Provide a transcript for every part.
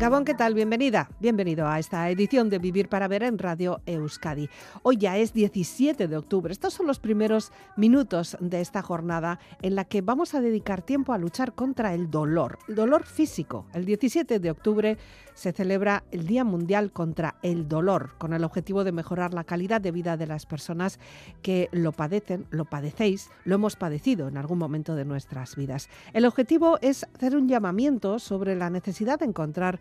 Gabón, ¿qué tal? Bienvenida, bienvenido a esta edición de Vivir para Ver en Radio Euskadi. Hoy ya es 17 de octubre. Estos son los primeros minutos de esta jornada en la que vamos a dedicar tiempo a luchar contra el dolor, el dolor físico. El 17 de octubre se celebra el Día Mundial contra el Dolor, con el objetivo de mejorar la calidad de vida de las personas que lo padecen, lo padecéis, lo hemos padecido en algún momento de nuestras vidas. El objetivo es hacer un llamamiento sobre la necesidad de encontrar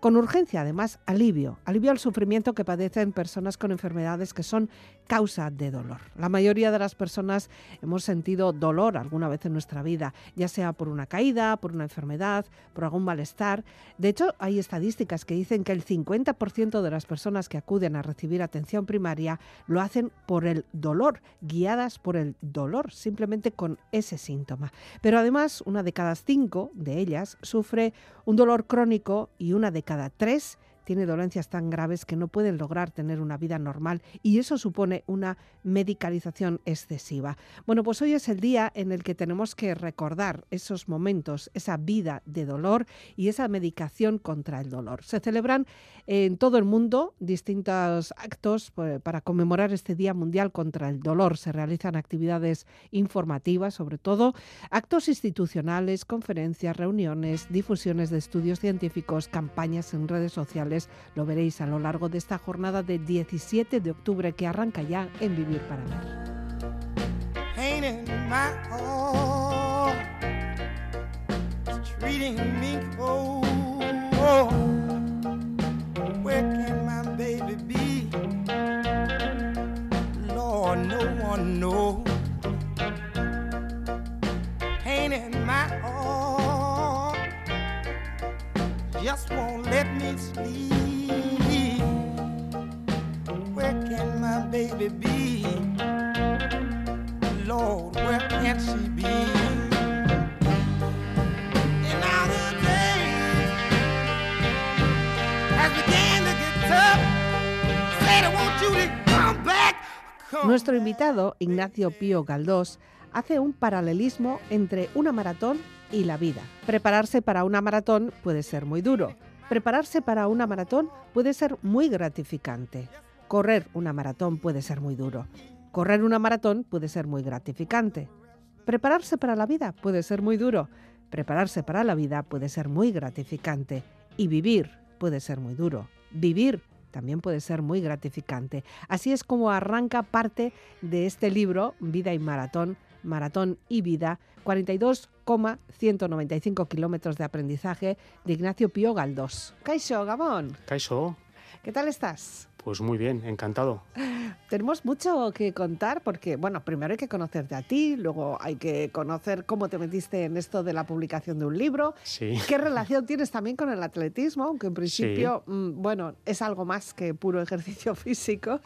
con urgencia, además, alivio, alivio al sufrimiento que padecen personas con enfermedades que son causa de dolor. La mayoría de las personas hemos sentido dolor alguna vez en nuestra vida, ya sea por una caída, por una enfermedad, por algún malestar. De hecho, hay estadísticas que dicen que el 50% de las personas que acuden a recibir atención primaria lo hacen por el dolor, guiadas por el dolor, simplemente con ese síntoma. Pero además, una de cada cinco de ellas sufre un dolor crónico y una de cada tres tiene dolencias tan graves que no pueden lograr tener una vida normal y eso supone una medicalización excesiva. Bueno, pues hoy es el día en el que tenemos que recordar esos momentos, esa vida de dolor y esa medicación contra el dolor. Se celebran en todo el mundo distintos actos pues, para conmemorar este Día Mundial contra el Dolor. Se realizan actividades informativas, sobre todo, actos institucionales, conferencias, reuniones, difusiones de estudios científicos, campañas en redes sociales. Lo veréis a lo largo de esta jornada de 17 de octubre que arranca ya en Vivir para Ver. Nuestro invitado, Ignacio Pío Galdós, hace un paralelismo entre una maratón y la vida. Prepararse para una maratón puede ser muy duro. Prepararse para una maratón puede ser muy gratificante. Correr una maratón puede ser muy duro. Correr una maratón puede ser muy gratificante. Prepararse para la vida puede ser muy duro. Prepararse para la vida puede ser muy gratificante. Y vivir puede ser muy duro. Vivir también puede ser muy gratificante. Así es como arranca parte de este libro, Vida y Maratón, Maratón y Vida, 42,195 kilómetros de aprendizaje de Ignacio Pío Galdós. Caixo, Gabón, Caixo, ¿qué tal estás? Pues muy bien, encantado. Tenemos mucho que contar porque, bueno, primero hay que conocerte a ti, luego hay que conocer cómo te metiste en esto de la publicación de un libro, Sí. qué relación tienes también con el atletismo, aunque en principio, mm, bueno, es algo más que puro ejercicio físico,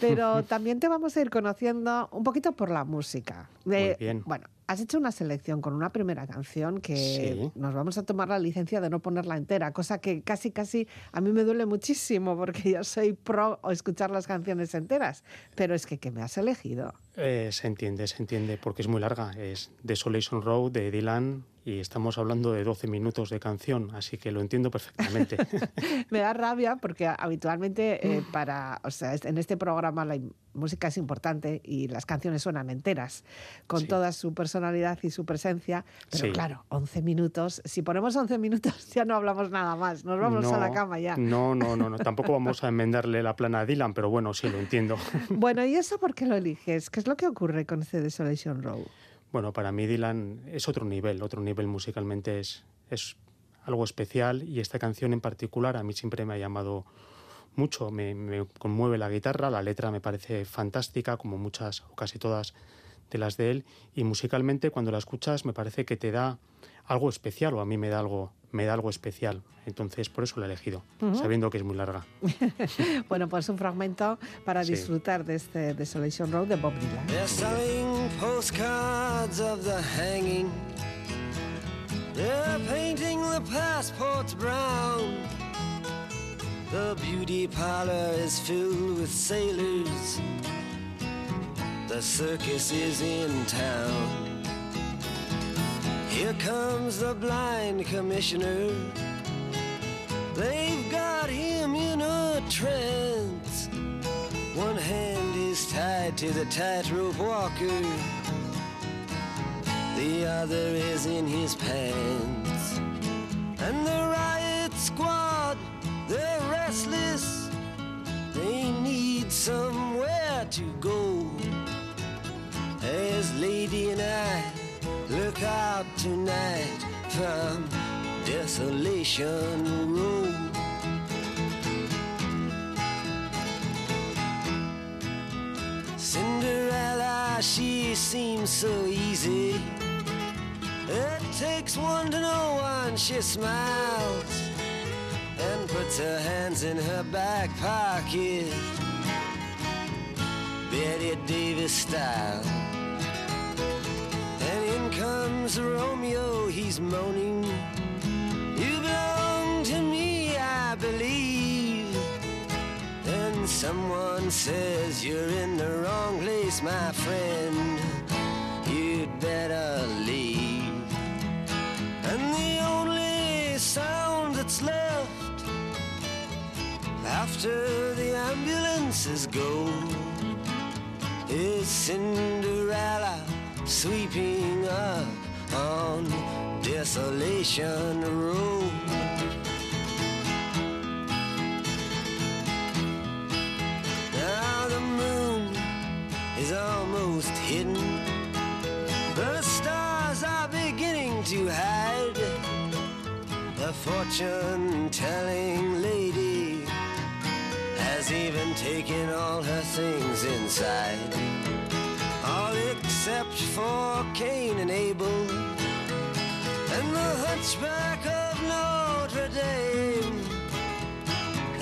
pero también te vamos a ir conociendo un poquito por la música. Muy bien. Bueno, has hecho una selección con una primera canción que Sí. nos vamos a tomar la licencia de no ponerla entera, cosa que casi, casi a mí me duele muchísimo porque yo soy pro escuchar las canciones enteras, pero es que, ¿qué me has elegido? Eh, se entiende, se entiende, porque es muy larga. Es Desolation Road de Dylan y estamos hablando de 12 minutos de canción, así que lo entiendo perfectamente. Me da rabia porque habitualmente eh, para, o sea, en este programa la música es importante y las canciones suenan enteras, con Sí. toda su personalidad y su presencia. Pero Sí. claro, 11 minutos, si ponemos 11 minutos ya no hablamos nada más, nos vamos a la cama ya. No, no, no, no, tampoco vamos a enmendarle la plana a Dylan, pero bueno, sí lo entiendo. Bueno, ¿y eso por qué lo eliges? ¿Qué es lo que ocurre con este Desolation Row? Bueno, para mí Dylan es otro nivel, otro nivel musicalmente es, es algo especial y esta canción en particular a mí siempre me ha llamado mucho, me, me conmueve la guitarra, la letra me parece fantástica, como muchas o casi todas de las de él, y musicalmente cuando la escuchas me parece que te da algo especial o a mí me da algo, me da algo especial. Entonces por eso la he elegido, sabiendo que es muy larga. Bueno, pues un fragmento para Sí. disfrutar de este Desolation Row de Bob Dylan. They're selling postcards of the hanging. They're painting the passports brown. beauty parlor is filled with sailors. The circus is in town. Here comes the blind commissioner. They've got him in a trance. One hand is tied to the tightrope walker, the other is in his pants. And the riot squad, they're restless. They need somewhere to go. As Lady and I look out tonight from Desolation Road. Cinderella, she seems so easy. It takes one to know one, she smiles and puts her hands in her back pocket. Betty Davis style. Comes Romeo, he's moaning. You belong to me, I believe. Then someone says you're in the wrong place, my friend. You'd better leave. And the only sound that's left after the ambulances go is Cinderella sweeping up on Desolation Road. Now the moon is almost hidden. The stars are beginning to hide. The fortune telling lady has even taken all her things inside. Except for Cain and Abel and the hunchback of Notre Dame.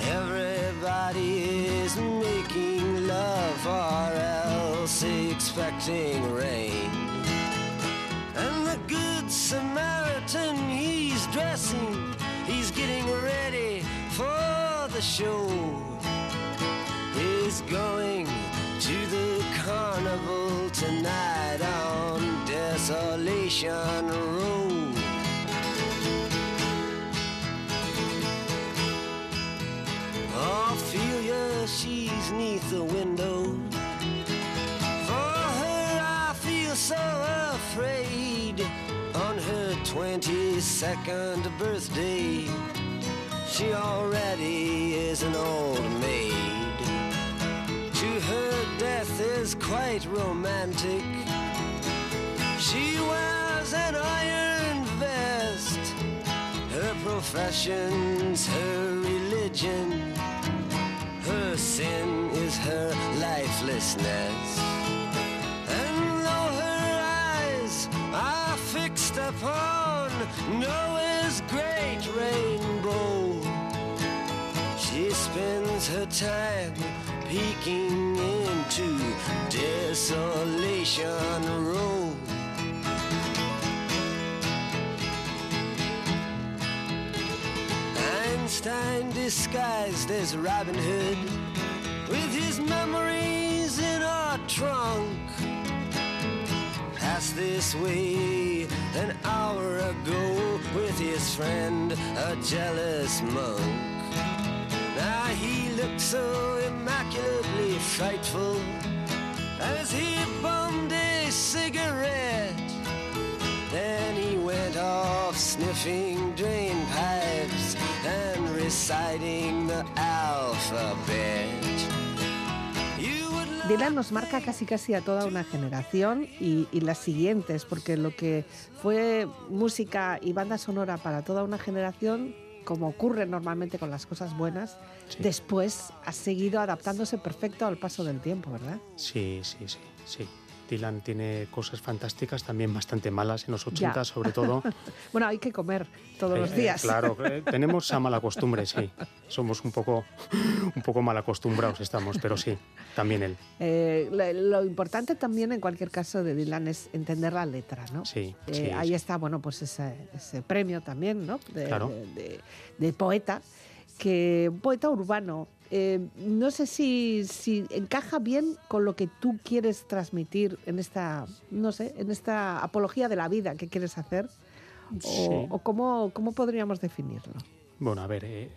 Everybody is making love or else expecting rain. And the good Samaritan, he's dressing, he's getting ready for the show. He's going to the carnival tonight on Desolation Road. Ophelia, she's neath the window. For her, I feel so afraid. On her 22nd birthday, she already is an old maid. To her, death is quite romantic. She an iron vest. Her profession's her religion. Her sin is her lifelessness. And though her eyes are fixed upon Noah's great rainbow, she spends her time peeking Einstein disguised as Robin Hood with his memories in a trunk. Passed this way an hour ago with his friend, a jealous monk. Now he looked so immaculately frightful as he bummed a cigarette. Then he went off sniffing drain Dylan nos marca casi casi a toda una generación y, y las siguientes, porque lo que fue música y banda sonora para toda una generación, como ocurre normalmente con las cosas buenas, Sí. después ha seguido adaptándose perfecto al paso del tiempo, ¿verdad? Sí, sí, sí, sí. Dylan tiene cosas fantásticas, también bastante malas en los 80 Ya. sobre todo. Bueno, hay que comer todos los Eh, días. claro, eh, tenemos esa mala costumbre, sí. Somos un poco, un poco mal acostumbrados estamos, pero sí, también él. Eh, lo, lo importante también en cualquier caso de Dylan es entender la letra, ¿no? Sí, sí, ahí sí. está, bueno, pues ese, ese premio también, ¿no? De, Claro. de- de- de poeta. que un poeta urbano. Eh, no sé si, si encaja bien con lo que tú quieres transmitir en esta, no sé, en esta apología de la vida que quieres hacer. O, Sí. o cómo, cómo podríamos definirlo. Bueno, a ver, eh,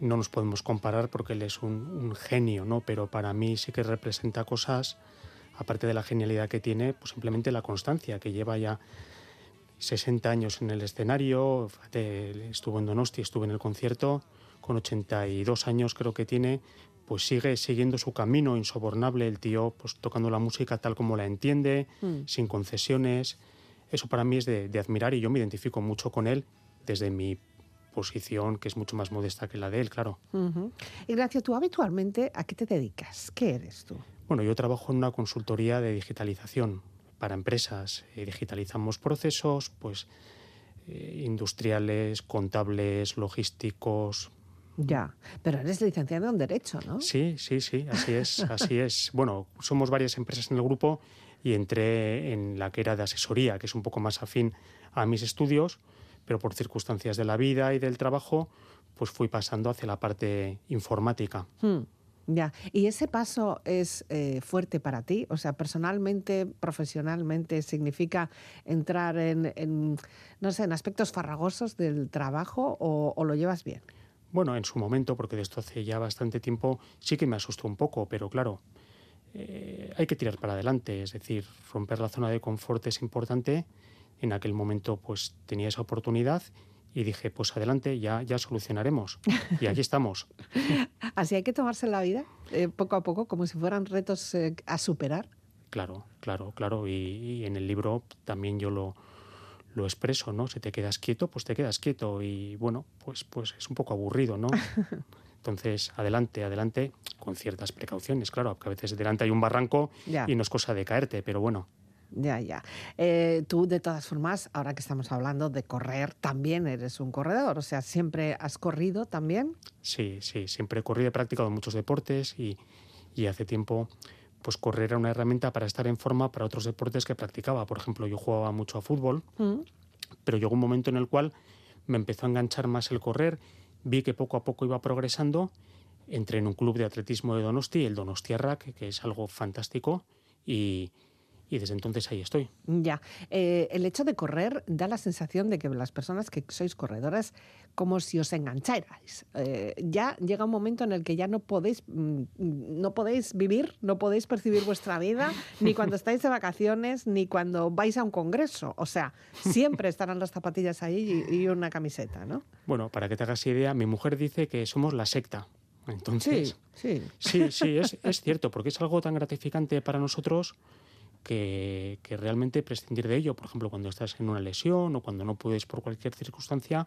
no nos podemos comparar porque él es un, un genio, ¿no? Pero para mí sí que representa cosas, aparte de la genialidad que tiene, pues simplemente la constancia, que lleva ya 60 años en el escenario, estuvo en Donosti, estuvo en el concierto, con 82 años creo que tiene, pues sigue siguiendo su camino insobornable, el tío pues tocando la música tal como la entiende, Mm. sin concesiones. Eso para mí es de, de admirar y yo me identifico mucho con él desde mi posición, que es mucho más modesta que la de él, claro. Ujú. Ignacio, tú habitualmente a qué te dedicas? ¿Qué eres tú? Bueno, yo trabajo en una consultoría de digitalización para empresas. Eh, digitalizamos procesos, pues eh, industriales, contables, logísticos. Ya, pero eres licenciado en Derecho, ¿no? Sí, sí, sí, así es, así es. Bueno, somos varias empresas en el grupo y entré en la que era de asesoría, que es un poco más afín a mis estudios, pero por circunstancias de la vida y del trabajo, pues fui pasando hacia la parte informática. Hmm, Ya, ¿y ese paso es eh, fuerte para ti? O sea, personalmente, profesionalmente, ¿significa entrar en, en, no sé, en aspectos farragosos del trabajo o, o lo llevas bien? Bueno, en su momento, porque de esto hace ya bastante tiempo, sí que me asustó un poco, pero claro, eh, hay que tirar para adelante, es decir, romper la zona de confort es importante. En aquel momento, pues tenía esa oportunidad y dije, pues adelante, ya, ya solucionaremos. Y aquí estamos. Así hay que tomarse la vida eh, poco a poco, como si fueran retos eh, a superar. Claro, claro, claro. Y, y en el libro también yo lo, lo expreso, ¿no? Si te quedas quieto, pues te quedas quieto. Y bueno, pues, pues es un poco aburrido, ¿no? Entonces, adelante, adelante, con ciertas precauciones, claro, porque a veces delante hay un barranco Ya. y no es cosa de caerte, pero bueno, Ya, ya. Eh, tú, de todas formas, ahora que estamos hablando de correr, también eres un corredor. O sea, siempre has corrido también. sí, sí, siempre he corrido, he practicado muchos deportes y, y hace tiempo, pues correr era una herramienta para estar en forma para otros deportes que practicaba. Por ejemplo, yo jugaba mucho a fútbol, Mm. pero llegó un momento en el cual me empezó a enganchar más el correr, vi que poco a poco iba progresando, entré en un club de atletismo de Donosti, el Donostiarrak, que es algo fantástico, y, y desde entonces ahí estoy. Ya. Eh, el hecho de correr da la sensación de que las personas que sois corredoras, como si os engancharais. Eh, ya llega un momento en el que ya no podéis, mm, no podéis vivir, no podéis percibir vuestra vida, ni cuando estáis de vacaciones, ni cuando vais a un congreso. O sea, siempre estarán las zapatillas ahí y, y una camiseta, ¿no? Bueno, para que te hagas idea, mi mujer dice que somos la secta. Entonces, sí. Sí, sí, es, es cierto, porque es algo tan gratificante para nosotros que, que realmente prescindir de ello, por ejemplo, cuando estás en una lesión o cuando no puedes por cualquier circunstancia,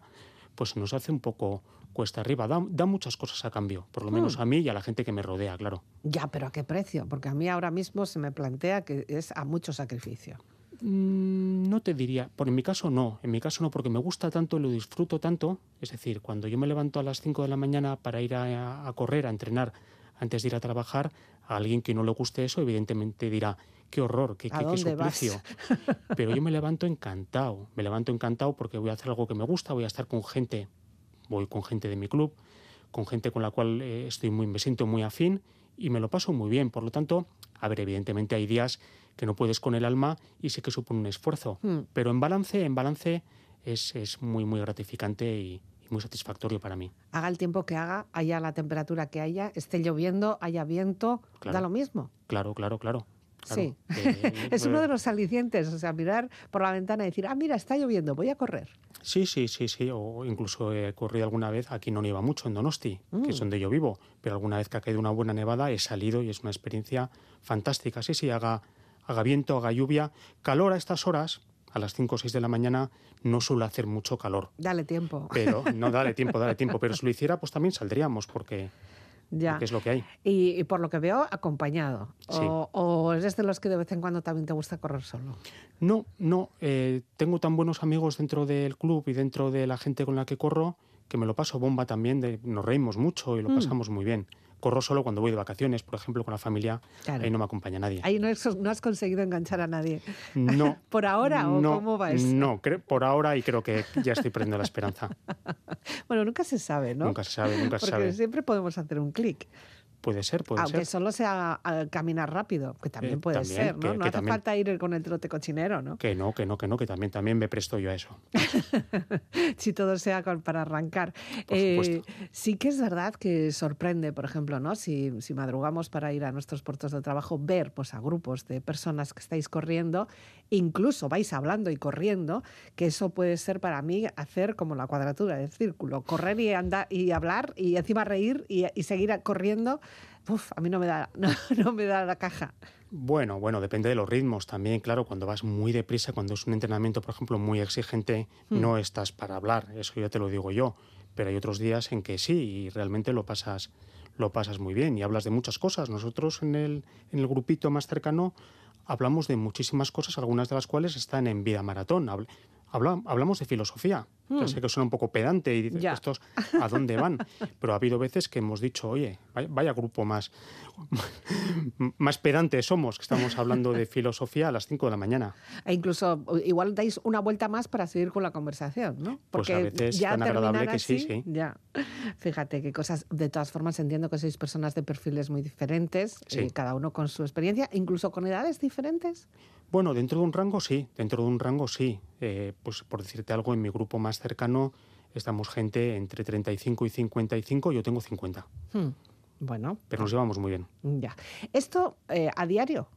pues nos hace un poco cuesta arriba. Da, da muchas cosas a cambio, por lo menos Mm. a mí y a la gente que me rodea, claro. Ya, pero ¿a qué precio? Porque a mí ahora mismo se me plantea que es a mucho sacrificio. Mm, No te diría, por en mi caso no, en mi caso no, porque me gusta tanto, lo disfruto tanto, es decir, cuando yo me levanto a las 5 de la mañana para ir a, a correr, a entrenar, antes de ir a trabajar, a alguien que no le guste eso, evidentemente dirá, qué horror, qué, ¿A qué- qué dónde vas? suplicio. Pero yo me levanto encantado, me levanto encantado porque voy a hacer algo que me gusta, voy a estar con gente, voy con gente de mi club, con gente con la cual eh, estoy muy, me siento muy afín y me lo paso muy bien. Por lo tanto, a ver, evidentemente hay días que no puedes con el alma y sé que supone un esfuerzo, Hmm. pero en balance, en balance es, es muy, muy gratificante y, y muy satisfactorio para mí. Haga el tiempo que haga, haya la temperatura que haya, esté lloviendo, haya viento, Claro. da lo mismo. Claro, claro, claro. Claro. Sí. Eh, Es uno eh, de los alicientes, o sea, mirar por la ventana y decir, ah, mira, está lloviendo, voy a correr. Sí, sí, sí, sí. O incluso he corrido alguna vez, aquí no nieva mucho, en Donosti, que es Mm. donde yo vivo, pero alguna vez que ha caído una buena nevada he salido y es una experiencia fantástica. Sí, sí, haga, haga viento, haga lluvia. Calor a estas horas, a las 5 o 6 de la mañana, no suele hacer mucho calor. Dale tiempo. Pero no, dale tiempo, dale tiempo. Pero si lo hiciera, pues también saldríamos, porque, ya. porque es lo que hay. Y, y por lo que veo, acompañado. Sí. O, o eres de los que de vez en cuando también te gusta correr solo. No, no. eh, tengo tan buenos amigos dentro del club y dentro de la gente con la que corro que me lo paso bomba también. De, nos reímos mucho y lo Mm. pasamos muy bien. Corro solo cuando voy de vacaciones, por ejemplo, con la familia, Claro. ahí no me acompaña nadie. Ahí no, has- no has conseguido enganchar a nadie. No. ¿Por ahora o no, cómo va eso? No, cre- por ahora y creo que ya estoy perdiendo la esperanza. Bueno, nunca se sabe, ¿no? Nunca se sabe, nunca se Porque sabe. siempre podemos hacer un clic. Puede ser, puede Aunque ser. solo sea caminar rápido, que también Eh, puede también, ser, ¿no? que- no que hace también. falta ir con el trote cochinero, ¿no? Que no, que no, que no, que también, también me presto yo a eso. si todo sea con- para arrancar. Por supuesto. sí que es verdad que sorprende, por ejemplo, ¿no? Si, si madrugamos para ir a nuestros puertos de trabajo, ver pues, a grupos de personas que estáis corriendo, incluso vais hablando y corriendo, que eso puede ser para mí hacer como la cuadratura del círculo, correr y andar y hablar y encima reír y, y seguir corriendo. Uf, a mí no me da, no, no me da la caja. Bueno, bueno, depende de los ritmos también, claro, cuando vas muy deprisa, cuando es un entrenamiento, por ejemplo, muy exigente, Hmm. no estás para hablar, eso ya te lo digo yo, pero hay otros días en que sí y realmente lo pasas lo pasas muy bien y hablas de muchas cosas. Nosotros en el, en el grupito más cercano hablamos de muchísimas cosas, algunas de las cuales están en vida maratón. Habl- habla- hablamos de filosofía. Ya sé que suena un poco pedante y dices, Hmm. Ya. ¿estos a dónde van? Pero ha habido veces que hemos dicho, oye, vaya, vaya grupo más, más pedante somos, que estamos hablando de filosofía a las 5 de la mañana. E incluso o- igual dais una vuelta más para seguir con la conversación, ¿no? Pues a veces tan agradable que sí, así, sí. Ya. Fíjate qué cosas. De todas formas, entiendo que sois personas de perfiles muy diferentes, Sí. eh, cada uno con su experiencia, incluso con edades diferentes. Bueno, dentro de un rango sí, dentro de un rango sí. Eh, pues por decirte algo, en mi grupo más cercano estamos gente entre 35 y 55, yo tengo 50, Hmm, Bueno, pero nos llevamos muy bien. ya. Esto eh, a diario.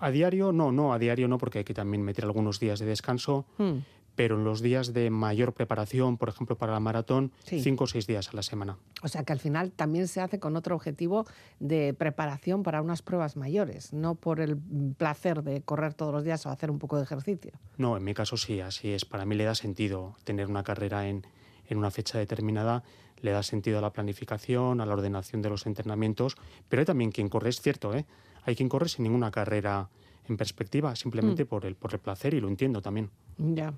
A diario no, no, a diario no, porque hay que también meter algunos días de descanso, Hmm, pero en los días de mayor preparación, por ejemplo, para la maratón, Sí. cinco o seis días a la semana. O sea que al final también se hace con otro objetivo de preparación para unas pruebas mayores, no por el placer de correr todos los días o hacer un poco de ejercicio. No, en mi caso sí, así es. Para mí le da sentido tener una carrera en, en una fecha determinada, le da sentido a la planificación, a la ordenación de los entrenamientos, pero hay también quien corre, es cierto, ¿eh? Hay quien corre sin ninguna carrera en perspectiva, simplemente por, el, por el placer y lo entiendo también. Ya.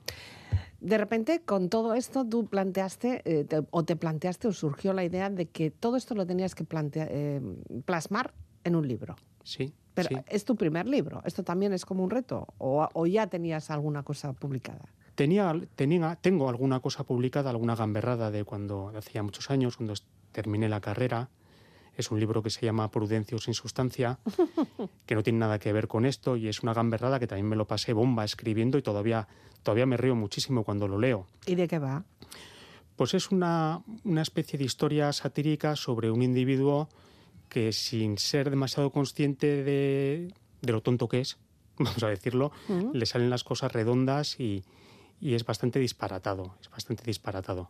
De repente, con todo esto, tú planteaste, eh, te- o te planteaste, o surgió la idea de que todo esto lo tenías que plantea- eh, plasmar en un libro. Sí, Pero sí. es tu primer libro. ¿Esto también es como un reto? ¿O, o ya tenías alguna cosa publicada? Tenía, tenía, tengo alguna cosa publicada, alguna gamberrada de cuando hacía muchos años, cuando terminé la carrera. Es un libro que se llama Prudencia sin sustancia, que no tiene nada que ver con esto y es una gamberrada que también me lo pasé bomba escribiendo y todavía, todavía me río muchísimo cuando lo leo. ¿Y de qué va? Pues es una, una especie de historia satírica sobre un individuo que sin ser demasiado consciente de, de lo tonto que es, vamos a decirlo, le salen las cosas redondas y, y es bastante disparatado, es bastante disparatado.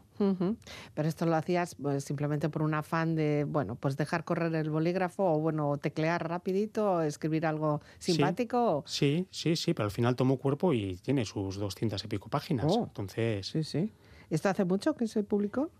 Pero esto lo hacías pues, simplemente por un afán de, bueno, pues dejar correr el bolígrafo o, bueno, teclear rapidito, escribir algo simpático. Sí, sí, sí, pero al final tomó cuerpo y tiene sus 200 y pico páginas. Oh. Entonces, Sí, sí. ¿Esto hace mucho que se publicó?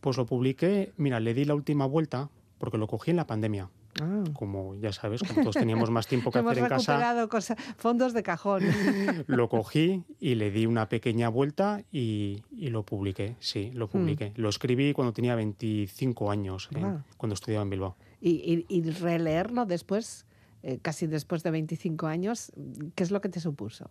pues lo publiqué, mira, le di la última vuelta porque lo cogí en la pandemia. Ah. Como ya sabes, como todos teníamos más tiempo que hacer en casa. cosa- fondos de cajón. Lo cogí y le di una pequeña vuelta y, y lo publiqué, sí, lo publiqué. Lo escribí cuando tenía 25 años, Ah. cuando estudiaba en Bilbao. y, y- y releerlo después, eh, casi después de 25 años, ¿qué es lo que te supuso?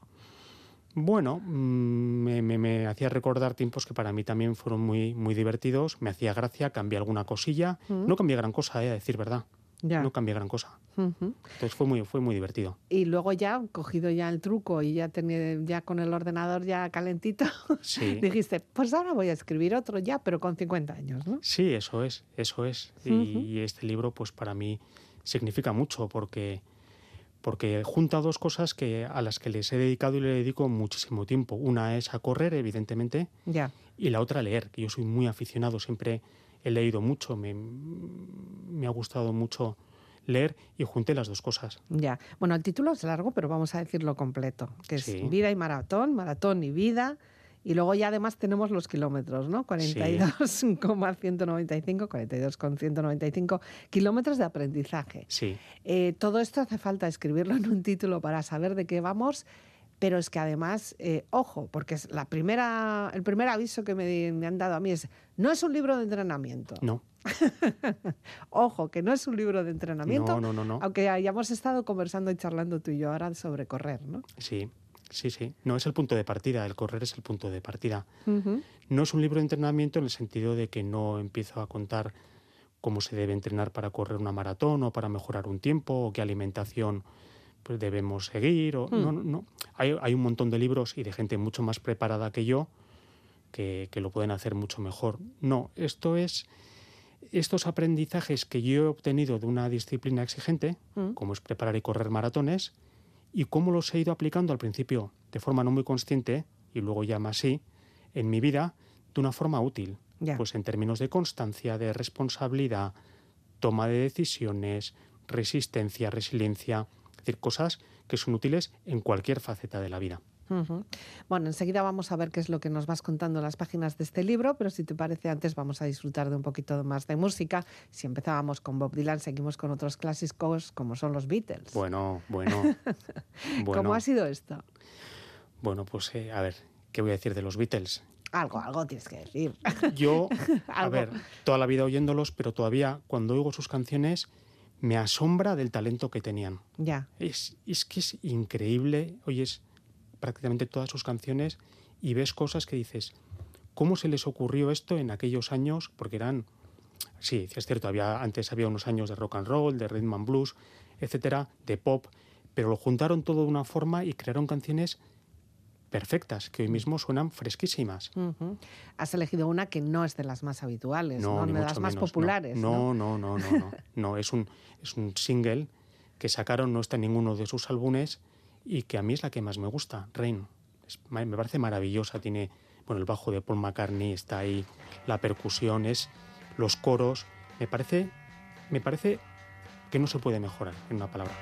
Bueno, mm, me, me- me hacía recordar tiempos que para mí también fueron muy, muy divertidos, me hacía gracia, cambié alguna cosilla. No cambié gran cosa, eh, a decir verdad. Ya. No cambié gran cosa. Ujú. Entonces fue muy, fue muy divertido. Y luego ya, cogido ya el truco y ya, tenía, ya con el ordenador ya calentito, Sí. dijiste, pues ahora voy a escribir otro ya, pero con 50 años, ¿no? Sí, eso es, eso es. Y- Y este libro, pues para mí significa mucho porque, porque junta dos cosas que, a las que les he dedicado y le dedico muchísimo tiempo. Una es a correr, evidentemente, Ya. y la otra a leer, que yo soy muy aficionado, siempre he leído mucho, me, me ha gustado mucho leer y junté las dos cosas. Ya. Bueno, el título es largo, pero vamos a decirlo completo, que es Sí. Vida y Maratón, Maratón y Vida. Y luego ya además tenemos los kilómetros, ¿no? 42,195, 42,195 kilómetros de aprendizaje. Sí, Eh, todo esto hace falta escribirlo en un título para saber de qué vamos, Pero es que además, eh, ojo, porque es la primera, el primer aviso que me, me han dado a mí es, no es un libro de entrenamiento. No, Ojo, que no es un libro de entrenamiento, no, no, no, no. aunque hayamos estado conversando y charlando tú y yo ahora sobre correr, ¿no? Sí, sí, sí. No es el punto de partida, el correr es el punto de partida. No es un libro de entrenamiento en el sentido de que no empiezo a contar cómo se debe entrenar para correr una maratón o para mejorar un tiempo o qué alimentación pues, debemos seguir. O, No, no, no. Hay, hay un montón de libros y de gente mucho más preparada que yo que, que lo pueden hacer mucho mejor. No, esto es estos aprendizajes que yo he obtenido de una disciplina exigente, Mm. como es preparar y correr maratones, y cómo los he ido aplicando al principio de forma no muy consciente y luego ya más sí en mi vida de una forma útil. Pues en términos de constancia, de responsabilidad, toma de decisiones, resistencia, resiliencia, es decir, cosas que son útiles en cualquier faceta de la vida. Bueno, enseguida vamos a ver qué es lo que nos vas contando en las páginas de este libro, pero si te parece antes vamos a disfrutar de un poquito más de música. Si empezábamos con Bob Dylan, seguimos con otros clásicos como son los Beatles. Bueno, bueno, bueno. ¿Cómo ha sido esto? Bueno, pues eh, a ver, ¿qué voy a decir de los Beatles? Algo, algo tienes que decir. Yo, a ver, toda la vida oyéndolos, pero todavía cuando oigo sus canciones me asombra del talento que tenían. ya. Es, es que es increíble, oyes prácticamente todas sus canciones y ves cosas que dices, ¿cómo se les ocurrió esto en aquellos años? Porque eran, sí, es cierto, había, antes había unos años de rock and roll, de rhythm and blues, etcétera, de pop, pero lo juntaron todo de una forma y crearon canciones perfectas, que hoy mismo suenan fresquísimas. Has elegido una que no es de las más habituales, no, ni de las más menos, populares. No, no, no, no, no. No, es un, es un single que sacaron, no está en ninguno de sus álbumes y que a mí es la que más me gusta, Rain. Es- me parece maravillosa, tiene, bueno, el bajo de Paul McCartney está ahí, la percusión, es los coros, me parece, me parece que no se puede mejorar en una palabra.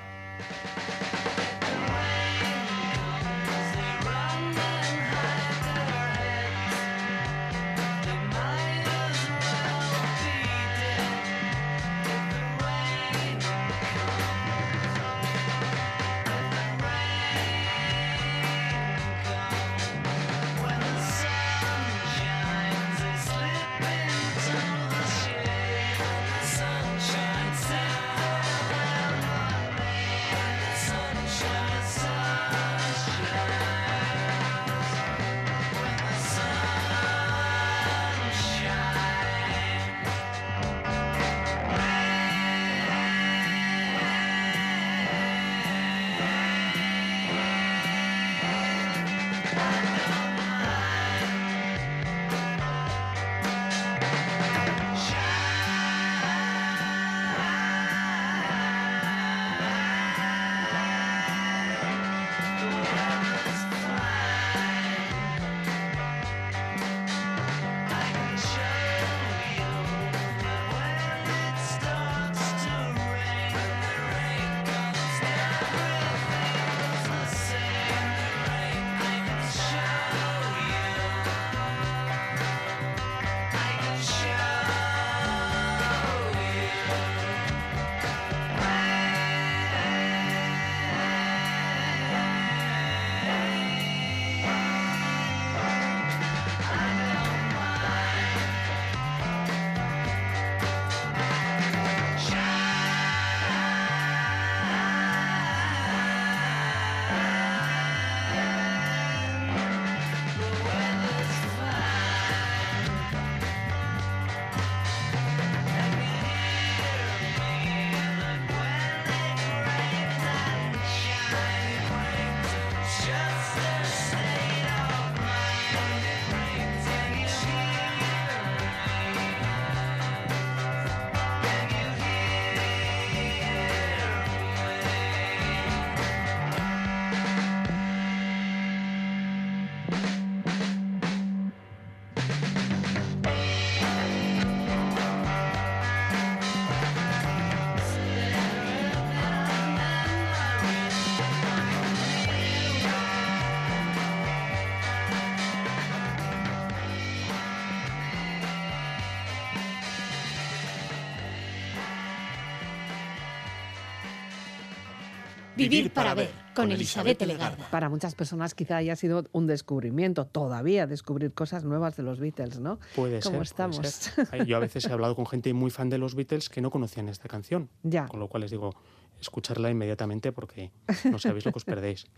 Vivir para ver con, Elizabeth Legarda. Para muchas personas quizá haya sido un descubrimiento, todavía descubrir cosas nuevas de los Beatles, ¿no? Puede ¿Cómo ser. estamos? puede ser. Yo a veces he hablado con gente muy fan de los Beatles que no conocían esta canción. Ya. Con lo cual les digo, escucharla inmediatamente porque no sabéis lo que os perdéis.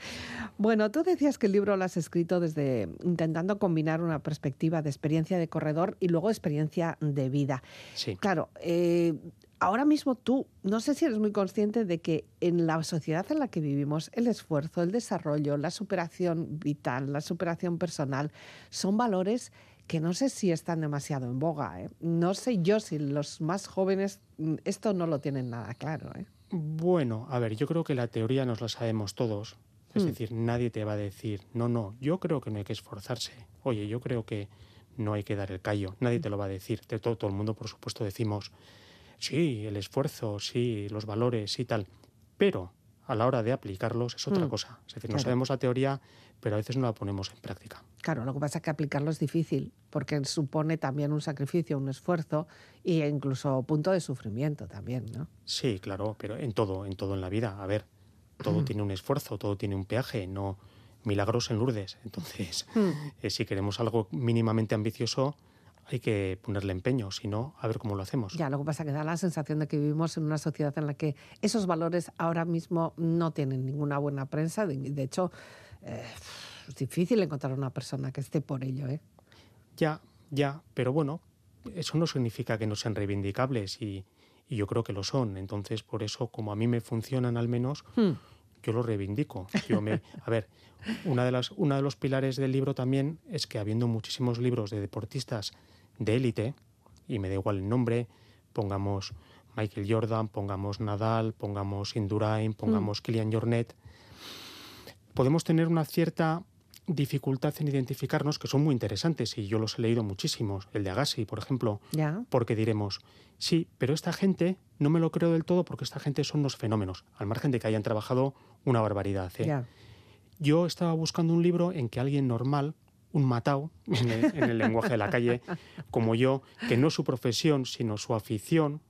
Bueno, tú decías que el libro lo has escrito desde intentando combinar una perspectiva de experiencia de corredor y luego experiencia de vida. Sí. Claro, eh, ahora mismo tú, no sé si eres muy consciente de que en la sociedad en la que vivimos, el esfuerzo, el desarrollo, la superación vital, la superación personal, son valores que no sé si están demasiado en boga. ¿eh? No sé yo si los más jóvenes mm, esto no lo tienen nada claro. ¿eh? Bueno, a ver, yo creo que la teoría nos la sabemos todos. Es Hmm. decir, nadie te va a decir, no, no, yo creo que no hay que esforzarse. Oye, yo creo que no hay que dar el callo. Nadie te lo va a decir. De todo, todo el mundo, por supuesto, decimos, sí, el esfuerzo, sí, los valores, sí, tal. Pero a la hora de aplicarlos es otra Mm, cosa. Es decir, no sabemos la teoría, pero a veces no la ponemos en práctica. Claro, lo que pasa es que aplicarlo es difícil porque supone también un sacrificio, un esfuerzo e incluso punto de sufrimiento también, ¿no? Sí, claro, pero en todo, en todo en la vida. A ver, todo tiene un esfuerzo, todo tiene un peaje, no milagros en Lourdes. Entonces, eh, si queremos algo mínimamente ambicioso, hay que ponerle empeño, si no, a ver cómo lo hacemos. Ya, lo que pasa es que da la sensación de que vivimos en una sociedad en la que esos valores ahora mismo no tienen ninguna buena prensa. De, de hecho, eh, es difícil encontrar una persona que esté por ello, ¿eh? Ya, ya, pero bueno, eso no significa que no sean reivindicables y, y yo creo que lo son. Entonces, por eso, como a mí me funcionan al menos, Hmm. yo lo reivindico. Yo me, a ver, una de las, uno de los pilares del libro también es que habiendo muchísimos libros de deportistas de élite, y me da igual el nombre, pongamos Michael Jordan, pongamos Nadal, pongamos Indurain, pongamos Kilian Jornet, podemos tener una cierta dificultad en identificarnos que son muy interesantes y yo los he leído muchísimos, el de Agassi, por ejemplo, porque diremos, sí, pero esta gente no me lo creo del todo porque esta gente son unos fenómenos, al margen de que hayan trabajado una barbaridad. ¿eh? Yo estaba buscando un libro en que alguien normal, un matao, en el, en el lenguaje de la calle, como yo, que no su profesión, sino su afición,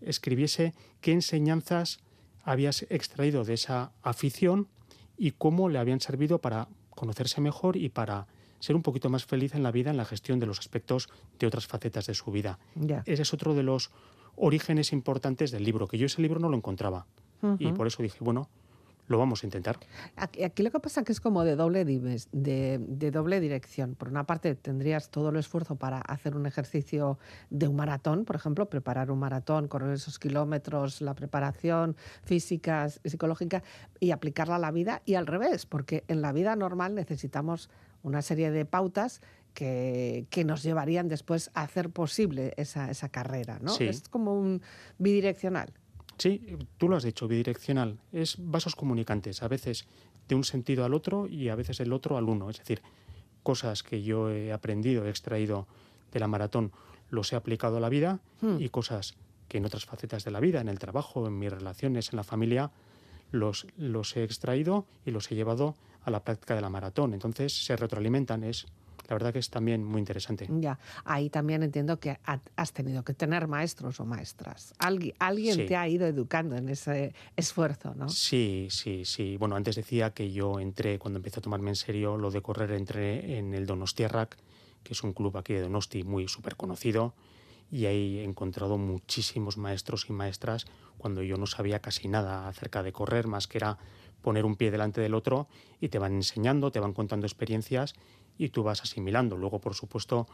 escribiese qué enseñanzas habías extraído de esa afición y cómo le habían servido para conocerse mejor y para ser un poquito más feliz en la vida en la gestión de los aspectos de otras facetas de su vida. Ya. Ese es otro de los orígenes importantes del libro, que yo ese libro no lo encontraba. Y por eso dije, bueno, lo vamos a intentar. Aquí, aquí lo que pasa es que es como de doble, dimes- de, de doble dirección. Por una parte, tendrías todo el esfuerzo para hacer un ejercicio de un maratón, por ejemplo, preparar un maratón, correr esos kilómetros, la preparación física, psicológica, y aplicarla a la vida. Y al revés, porque en la vida normal necesitamos una serie de pautas que, que nos llevarían después a hacer posible esa, esa carrera. ¿no? Sí. Es como un bidireccional. Sí, tú lo has dicho, bidireccional. Es vasos comunicantes, a veces de un sentido al otro y a veces del otro al uno. Es decir, cosas que yo he aprendido, he extraído de la maratón, los he aplicado a la vida Hmm. y cosas que en otras facetas de la vida, en el trabajo, en mis relaciones, en la familia, los, los he extraído y los he llevado a la práctica de la maratón. Entonces se retroalimentan. Es, la verdad que es también muy interesante. Ya, ahí también entiendo que ha- has tenido que tener maestros o maestras. Algui- alguien Sí. te ha ido educando en ese esfuerzo, ¿no? Sí, sí, sí. Bueno, antes decía que yo entré, cuando empecé a tomarme en serio lo de correr, entré en el Donostiarrak, que es un club aquí de Donosti muy súper conocido, y ahí he encontrado muchísimos maestros y maestras cuando yo no sabía casi nada acerca de correr, más que era poner un pie delante del otro y te van enseñando, te van contando experiencias y tú vas asimilando. Luego, por supuesto,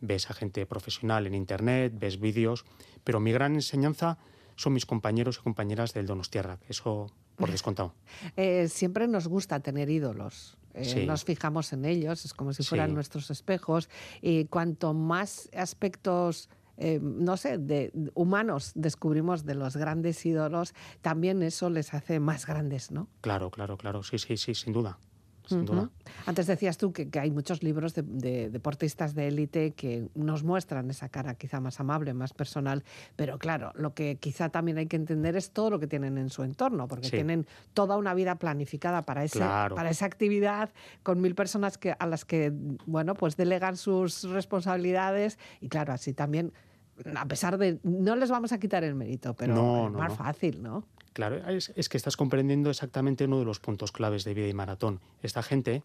ves a gente profesional en Internet, ves vídeos, pero mi gran enseñanza son mis compañeros y compañeras del Donostiarrak, eso por descontado. Eh, siempre nos gusta tener ídolos. Eh, Sí. Nos fijamos en ellos, es como si fueran Sí. nuestros espejos. Y cuanto más aspectos, eh, no sé, de, de humanos descubrimos de los grandes ídolos, también eso les hace más grandes, ¿no? Claro, claro, claro, sí, sí, sí, sin duda, sin Ujú. duda. Antes decías tú que, que hay muchos libros de, de deportistas de élite que nos muestran esa cara quizá más amable, más personal, pero claro, lo que quizá también hay que entender es todo lo que tienen en su entorno, porque Sí. tienen toda una vida planificada para, ese, Claro. para esa actividad, con mil personas que, a las que, bueno, pues delegan sus responsabilidades y claro, así también a pesar de, no les vamos a quitar el mérito, pero No, es no, más no. fácil, ¿no? Claro, es, es que estás comprendiendo exactamente uno de los puntos claves de vida y maratón. Esta gente,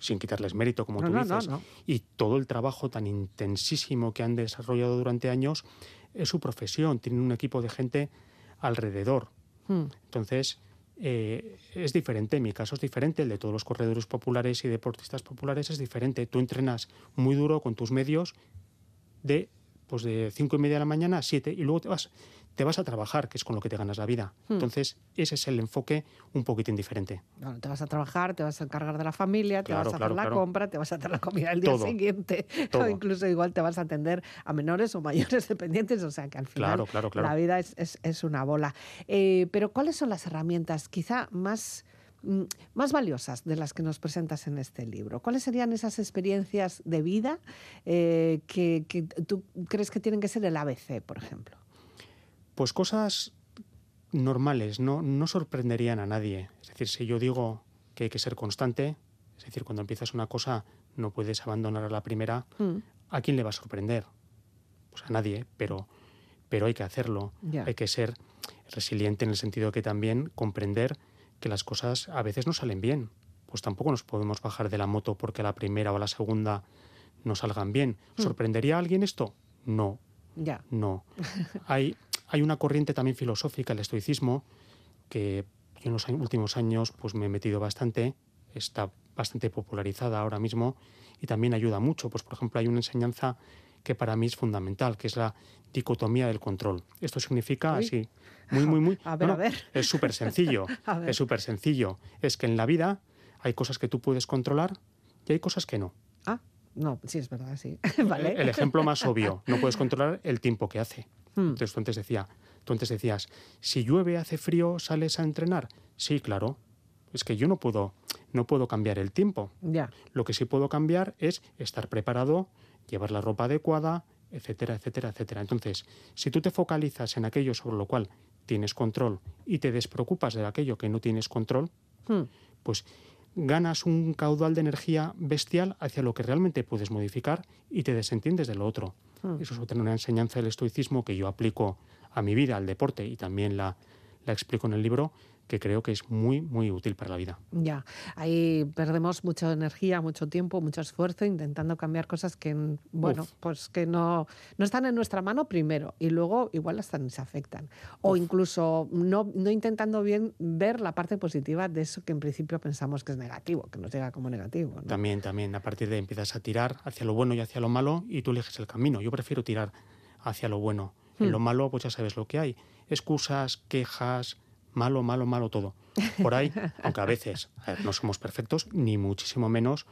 sin quitarles mérito, como No, tú no, dices, no. y todo el trabajo tan intensísimo que han desarrollado durante años, es su profesión. Tienen un equipo de gente alrededor. Hmm. Entonces, eh, es diferente. Mi caso es diferente. El de todos los corredores populares y deportistas populares es diferente. Tú entrenas muy duro con tus medios de pues de cinco y media de la mañana a siete y luego te vas te vas a trabajar, que es con lo que te ganas la vida. Hmm. Entonces, ese es el enfoque un poquitín diferente. Bueno, te vas a trabajar, te vas a encargar de la familia, te vas a claro, hacer la claro. compra, te vas a hacer la comida el día Todo, siguiente, o incluso igual te vas a atender a menores o mayores dependientes, o sea que al final la vida es, es- es una bola. Eh, pero ¿cuáles son las herramientas quizá más, mm, más valiosas de las que nos presentas en este libro? ¿Cuáles serían esas experiencias de vida eh, que, que tú crees que tienen que ser el ABC, por ejemplo? Pues cosas normales, no, no sorprenderían a nadie. Es decir, si yo digo que hay que ser constante, es decir, cuando empiezas una cosa no puedes abandonar a la primera, Mm, ¿a quién le va a sorprender? Pues a nadie, pero, pero hay que hacerlo. Hay que ser resiliente en el sentido que también comprender que las cosas a veces no salen bien. Pues tampoco nos podemos bajar de la moto porque a la primera o a la segunda no salgan bien. Hmm. ¿Sorprendería a alguien esto? No, ya. no. Hay, hay una corriente también filosófica, el estoicismo, que yo en los últimos años pues me he metido bastante, está bastante popularizada ahora mismo y también ayuda mucho. Pues por ejemplo hay una enseñanza que para mí es fundamental, que es la dicotomía del control. Esto significa Uy. así, muy, muy, muy... A ver, a ver. Es súper sencillo, es súper sencillo. Es que en la vida hay cosas que tú puedes controlar y hay cosas que no. Ah, no, sí, es verdad, sí. vale. El ejemplo más obvio, no puedes controlar el tiempo que hace. Hmm. Entonces tú antes, decía, tú antes decías, si llueve, hace frío, ¿sales a entrenar? Sí, claro. Es que yo no puedo, no puedo cambiar el tiempo. Ya. Lo que sí puedo cambiar es estar preparado, llevar la ropa adecuada, etcétera, etcétera, etcétera. Entonces, si tú te focalizas en aquello sobre lo cual tienes control y te despreocupas de aquello que no tienes control, Hmm. pues ganas un caudal de energía bestial hacia lo que realmente puedes modificar y te desentiendes de lo otro. Hmm. Eso es otra una enseñanza del estoicismo que yo aplico a mi vida, al deporte y también la, la explico en el libro, que creo que es muy, muy útil para la vida. Ya, ahí perdemos mucha energía, mucho tiempo, mucho esfuerzo intentando cambiar cosas que, bueno, Uf. pues que no, no están en nuestra mano primero y luego igual hasta nos afectan. O incluso no, no intentando bien ver la parte positiva de eso que en principio pensamos que es negativo, que nos llega como negativo. ¿no? También, también, a partir de ahí empiezas a tirar hacia lo bueno y hacia lo malo y tú eliges el camino. Yo prefiero tirar hacia lo bueno. En Hmm. lo malo, pues ya sabes lo que hay. Excusas, quejas, malo, malo, malo todo. Por ahí, aunque a veces a ver, no somos perfectos, ni muchísimo menos,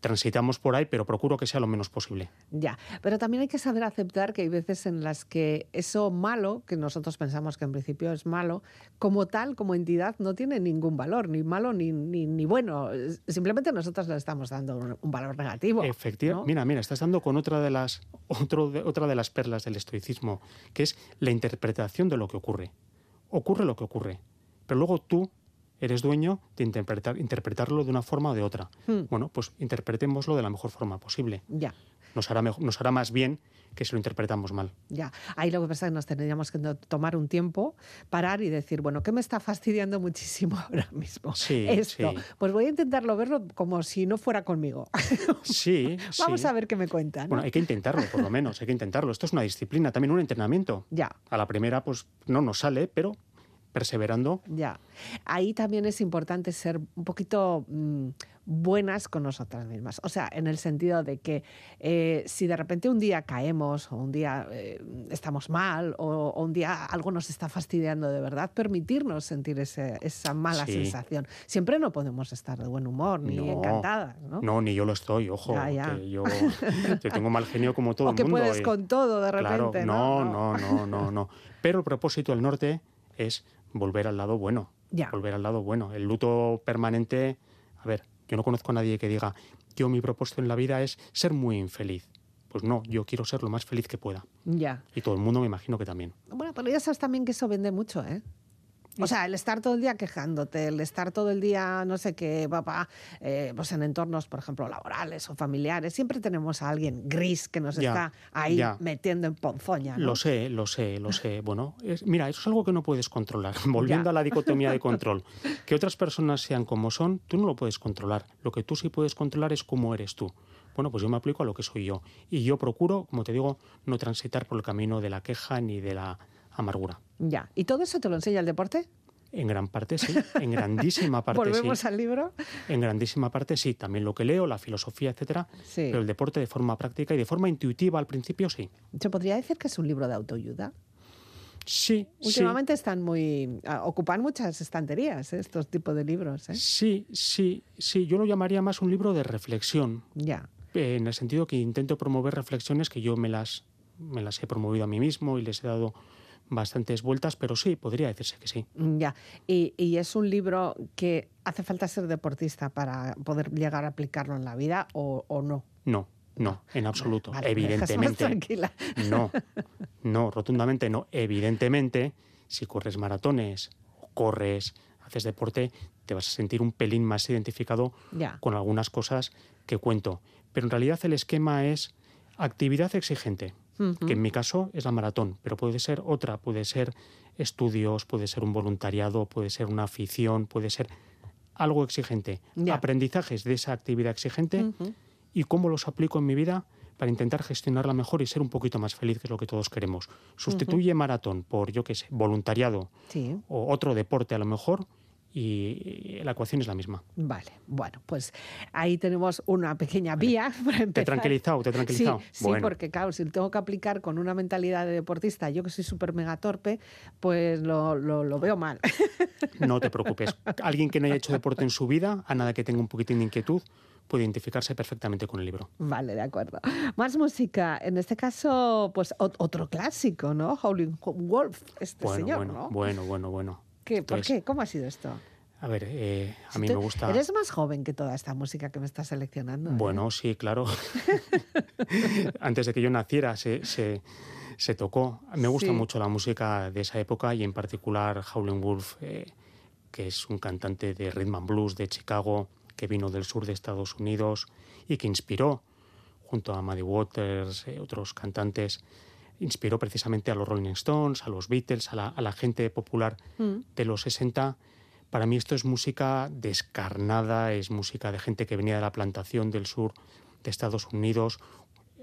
transitamos por ahí, pero procuro que sea lo menos posible. Ya, pero también hay que saber aceptar que hay veces en las que eso malo, que nosotros pensamos que en principio es malo, como tal, como entidad, no tiene ningún valor, ni malo ni, ni, ni bueno. Simplemente nosotros le estamos dando un, un valor negativo. Efectivamente. ¿no? Mira, mira, estás dando con otra de las otro de- otra de las perlas del estoicismo, que es la interpretación de lo que ocurre. Ocurre lo que ocurre, pero luego tú eres dueño de interpretar, interpretarlo de una forma o de otra. Hmm. Bueno, pues interpretémoslo de la mejor forma posible. Ya, Nos hará, nos hará más bien que si lo interpretamos mal. ya. Ahí lo que pasa es que nos tendríamos que tomar un tiempo, parar y decir, bueno, ¿qué me está fastidiando muchísimo ahora mismo? Sí, Esto. sí. Pues voy a intentarlo verlo como si no fuera conmigo. Sí, Vamos sí. a ver qué me cuentan. Bueno, hay que intentarlo, por lo menos, hay que intentarlo. Esto es una disciplina, también un entrenamiento. Ya. A la primera, pues no nos sale, pero perseverando, Ya. Ahí también es importante ser un poquito mm, buenas con nosotras mismas. O sea, en el sentido de que eh, si de repente un día caemos o un día eh, estamos mal o, o un día algo nos está fastidiando de verdad, permitirnos sentir ese- esa mala Sí. sensación. Siempre no podemos estar de buen humor ni No, encantadas, ¿no? No, ni yo lo estoy, ojo. Ya, ya. Que yo, tengo mal genio como todo o el que mundo. puedes y- con todo de repente, claro, ¿no? no, no, no, no, no. Pero el propósito del norte es volver al lado bueno. Ya. Volver al lado bueno. El luto permanente. A ver, yo no conozco a nadie que diga, yo mi propósito en la vida es ser muy infeliz. Pues no, yo quiero ser lo más feliz que pueda. Ya. Y todo el mundo me imagino que también. Bueno, pero ya sabes también que eso vende mucho, ¿eh? O sea, el estar todo el día quejándote, el estar todo el día, no sé qué, papá, eh, pues en entornos, por ejemplo, laborales o familiares, siempre tenemos a alguien gris que nos Ya, está ahí ya. metiendo en ponzoña. ¿no? Lo sé, lo sé, lo sé. Bueno, es- mira, eso es algo que no puedes controlar. Volviendo Ya. a la dicotomía de control. Que otras personas sean como son, tú no lo puedes controlar. Lo que tú sí puedes controlar es cómo eres tú. Bueno, pues yo me aplico a lo que soy yo. Y yo procuro, como te digo, no transitar por el camino de la queja ni de la amargura. Ya. ¿Y todo eso te lo enseña el deporte? En gran parte sí, en grandísima parte Volvemos sí. al libro. En grandísima parte sí, también lo que leo, la filosofía, etcétera, Sí. pero el deporte de forma práctica y de forma intuitiva al principio sí. ¿Se podría decir que es un libro de autoayuda? Sí, sí. Últimamente están muy. ocupan muchas estanterías ¿eh? estos tipos de libros. ¿eh? Sí, sí, sí, yo lo llamaría más un libro de reflexión, Ya. eh, en el sentido que intento promover reflexiones que yo me las, me las he promovido a mí mismo y les he dado bastantes vueltas, pero sí, podría decirse que sí. Ya. Y, y es un libro que hace falta ser deportista para poder llegar a aplicarlo en la vida o, o no. No, no, en absoluto, Vale, evidentemente. tranquila. No, no, rotundamente no. Evidentemente, si corres maratones, corres, haces deporte, te vas a sentir un pelín más identificado Ya. con algunas cosas que cuento. Pero en realidad el esquema es actividad exigente, Que en mi caso es la maratón, pero puede ser otra, puede ser estudios, puede ser un voluntariado, puede ser una afición, puede ser algo exigente. Aprendizajes de esa actividad exigente y cómo los aplico en mi vida para intentar gestionarla mejor y ser un poquito más feliz, que es lo que todos queremos. Sustituye maratón por, yo qué sé, voluntariado Sí. o otro deporte a lo mejor y la ecuación es la misma. Vale, bueno, pues ahí tenemos una pequeña vía para empezar. ¿Te he tranquilizado? ¿Te he tranquilizado? Sí, porque claro, si lo tengo que aplicar con una mentalidad de deportista, yo que soy súper mega torpe, pues lo, lo- lo veo mal. No te preocupes. Alguien que no haya hecho deporte en su vida, a nada que tenga un poquitín de inquietud, puede identificarse perfectamente con el libro. Vale, de acuerdo. Más música, en este caso, pues ot- otro clásico, ¿no? Howling Wolf, este Bueno, señor, bueno, ¿no? bueno, bueno, bueno. ¿Qué? ¿Por qué? ¿Cómo ha sido esto? A ver, eh, a mí me gusta. Eres más joven que toda esta música que me estás seleccionando. ¿eh? Bueno, sí, claro. Antes de que yo naciera se, se- se tocó. Me gusta Sí. mucho la música de esa época y en particular Howlin' Wolf, eh, que es un cantante de rhythm and blues de Chicago, que vino del sur de Estados Unidos y que inspiró, junto a Muddy Waters, otros cantantes, inspiró precisamente a los Rolling Stones, a los Beatles, a la, a la gente popular Mm. de los 60. Para mí esto es música descarnada, es música de gente que venía de la plantación del sur de Estados Unidos.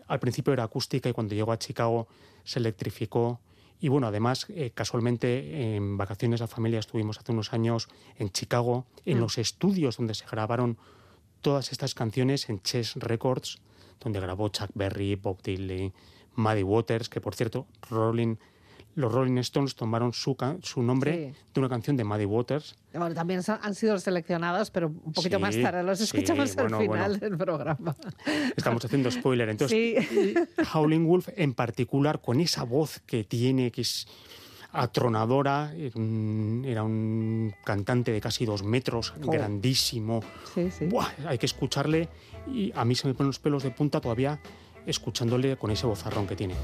Al principio era acústica y cuando llegó a Chicago se electrificó. Y bueno, además, eh, casualmente en vacaciones la familia estuvimos hace unos años en Chicago, en Mm. los estudios donde se grabaron todas estas canciones en Chess Records, donde grabó Chuck Berry, Bob Dylan, Muddy Waters, que por cierto, Rolling, los Rolling Stones tomaron su, su nombre Sí. de una canción de Muddy Waters. Bueno, también son- han sido seleccionados, pero un poquito Sí, más tarde. Los sí, escuchamos bueno, al final bueno. del programa. Estamos haciendo spoiler. Entonces, sí. Howling Wolf en particular, con esa voz que tiene, que es atronadora, era un, cantante de casi dos metros, Oh. grandísimo. sí, sí. Buah, hay que escucharle y a mí se me ponen los pelos de punta todavía escuchándole con ese vozarrón que tiene.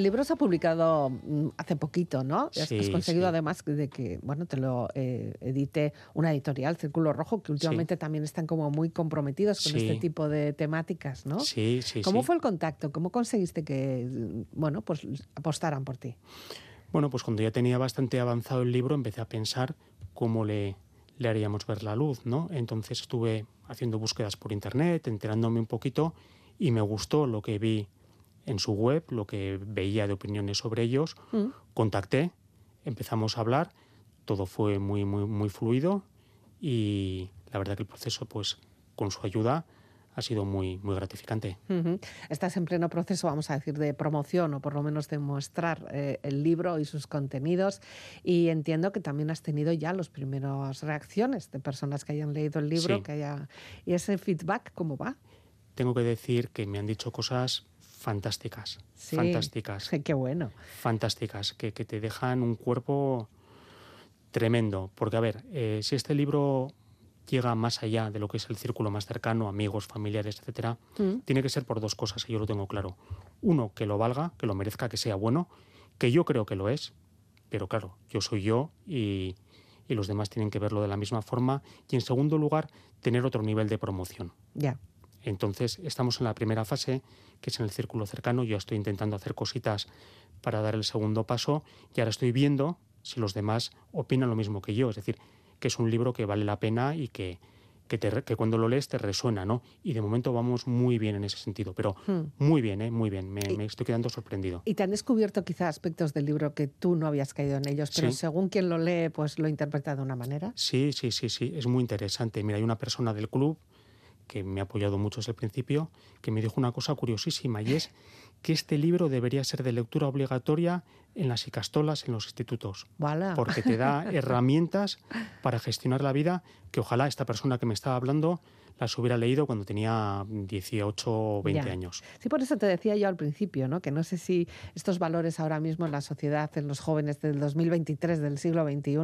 El libro se ha publicado mm, hace poquito, ¿no? Has- Sí, has conseguido sí. además de que, bueno, te lo eh, edite una editorial, Círculo Rojo, que últimamente también están como muy comprometidos con Sí. este tipo de temáticas, ¿no? Sí, sí, ¿Cómo sí. fue el contacto? ¿Cómo conseguiste que, bueno, pues apostaran por ti? Bueno, pues cuando ya tenía bastante avanzado el libro, empecé a pensar cómo le, le haríamos ver la luz, ¿no? Entonces estuve haciendo búsquedas por internet, enterándome un poquito, y me gustó lo que vi en su web, lo que veía de opiniones sobre ellos. Mm. Contacté, empezamos a hablar, todo fue muy, muy, muy fluido, y la verdad que el proceso, pues, con su ayuda, ha sido muy, muy gratificante. Ujú. Estás en pleno proceso, vamos a decir, de promoción o por lo menos de mostrar eh, el libro y sus contenidos. Y entiendo que también has tenido ya las primeras reacciones de personas que hayan leído el libro, Sí. que haya y ese feedback, ¿cómo va? Tengo que decir que me han dicho cosas fantásticas, Sí. fantásticas. Qué bueno. fantásticas, que, que te dejan un cuerpo tremendo. Porque, a ver, eh, si este libro llega más allá de lo que es el círculo más cercano, amigos, familiares, etcétera, Mm. tiene que ser por dos cosas, y yo lo tengo claro. Uno, que lo valga, que lo merezca, que sea bueno, que yo creo que lo es, pero claro, yo soy yo y, y los demás tienen que verlo de la misma forma. Y en segundo lugar, tener otro nivel de promoción. Ya. Entonces, estamos en la primera fase, que es en el círculo cercano. Yo estoy intentando hacer cositas para dar el segundo paso y ahora estoy viendo si los demás opinan lo mismo que yo. Es decir, que es un libro que vale la pena y que, que, te re- que cuando lo lees te resuena, ¿no? Y de momento vamos muy bien en ese sentido, pero Hmm. muy bien, ¿eh? Muy bien. Me, Y- me estoy quedando sorprendido. Y te han descubierto quizá aspectos del libro que tú no habías caído en ellos, pero Sí. según quien lo lee, pues lo interpreta de una manera. Sí, sí, sí, sí, es muy interesante. Mira, hay una persona del club que me ha apoyado mucho desde el principio, que me dijo una cosa curiosísima y es que este libro debería ser de lectura obligatoria en las icastolas, en los institutos, porque te da herramientas para gestionar la vida que ojalá esta persona que me estaba hablando las hubiera leído cuando tenía 18 o 20 Ya. años. Sí, por eso te decía yo al principio, ¿no? Que no sé si estos valores ahora mismo en la sociedad, en los jóvenes del 2023, del siglo XXI,